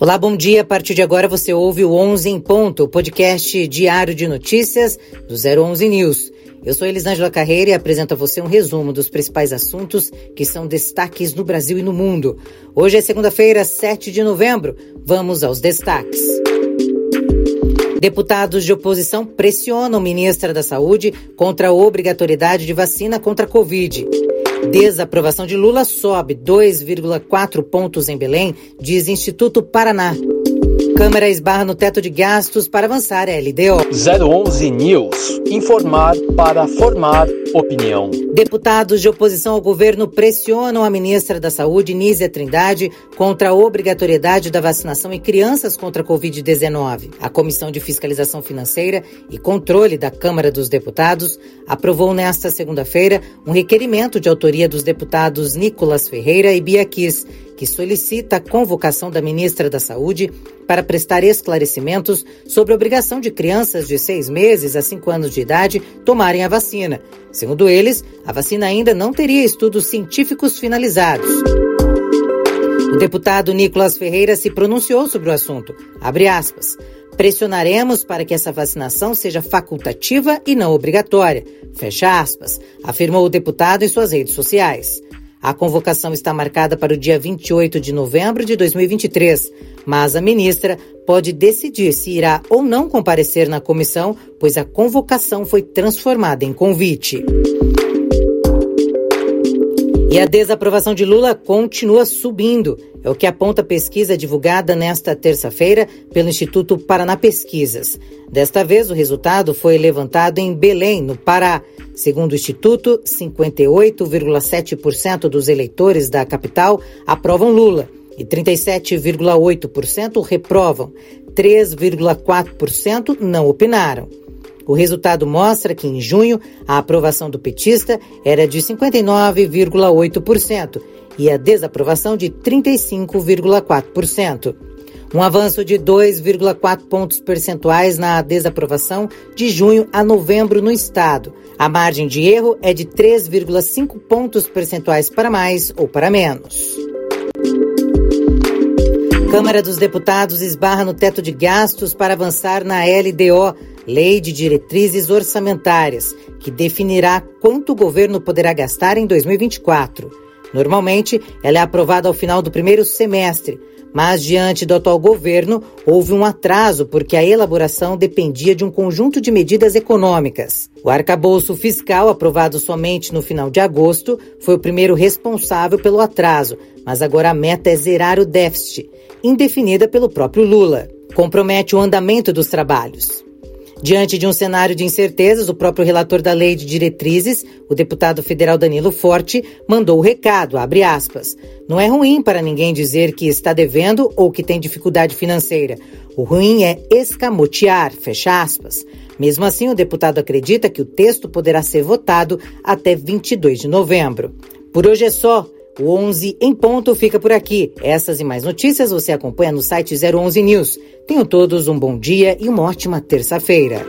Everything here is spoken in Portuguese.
Olá, bom dia. A partir de agora você ouve o 11 em ponto, o podcast diário de notícias do 011 News. Eu sou Elisângela Carreira e apresento a você um resumo dos principais assuntos que são destaques no Brasil e no mundo. Hoje é segunda-feira, 7 de novembro. Vamos aos destaques. Deputados de oposição pressionam ministra da Saúde contra a obrigatoriedade de vacina contra a Covid. Desaprovação de Lula sobe 2,4 pontos em Belém, diz Instituto Paraná. Câmara esbarra no teto de gastos para avançar a LDO. 011 News. Informar para formar opinião. Deputados de oposição ao governo pressionam a ministra da Saúde, Nízia Trindade, contra a obrigatoriedade da vacinação em crianças contra a Covid-19. A Comissão de Fiscalização Financeira e Controle da Câmara dos Deputados aprovou nesta segunda-feira um requerimento de autoria dos deputados Nicolas Ferreira e Bia Kiss, que solicita a convocação da ministra da Saúde para prestar esclarecimentos sobre a obrigação de crianças de seis meses a cinco anos de idade tomarem a vacina. Segundo eles, a vacina ainda não teria estudos científicos finalizados. O deputado Nicolas Ferreira se pronunciou sobre o assunto. Abre aspas. Pressionaremos para que essa vacinação seja facultativa e não obrigatória. Fecha aspas, afirmou o deputado em suas redes sociais. A convocação está marcada para o dia 28 de novembro de 2023, mas a ministra pode decidir se irá ou não comparecer na comissão, pois a convocação foi transformada em convite. E a desaprovação de Lula continua subindo. É o que aponta a pesquisa divulgada nesta terça-feira pelo Instituto Paraná Pesquisas. Desta vez, o resultado foi levantado em Belém, no Pará. Segundo o Instituto, 58,7% dos eleitores da capital aprovam Lula e 37,8% reprovam. 3,4% não opinaram. O resultado mostra que, em junho, a aprovação do petista era de 59,8% e a desaprovação de 35,4%. Um avanço de 2,4 pontos percentuais na desaprovação de junho a novembro no estado. A margem de erro é de 3,5 pontos percentuais para mais ou para menos. Câmara dos Deputados esbarra no teto de gastos para avançar na LDO, Lei de Diretrizes Orçamentárias, que definirá quanto o governo poderá gastar em 2024. Normalmente, ela é aprovada ao final do primeiro semestre, mas diante do atual governo, houve um atraso porque a elaboração dependia de um conjunto de medidas econômicas. O arcabouço fiscal, aprovado somente no final de agosto, foi o primeiro responsável pelo atraso, mas agora a meta é zerar o déficit indefinida pelo próprio Lula. Compromete o andamento dos trabalhos. Diante de um cenário de incertezas, o próprio relator da Lei de Diretrizes, o deputado federal Danilo Forte, mandou o recado, abre aspas. Não é ruim para ninguém dizer que está devendo ou que tem dificuldade financeira. O ruim é escamotear, fecha aspas. Mesmo assim, o deputado acredita que o texto poderá ser votado até 22 de novembro. Por hoje é só. O 11 em ponto fica por aqui. Essas e mais notícias você acompanha no site 011 News. Tenham todos um bom dia e uma ótima terça-feira.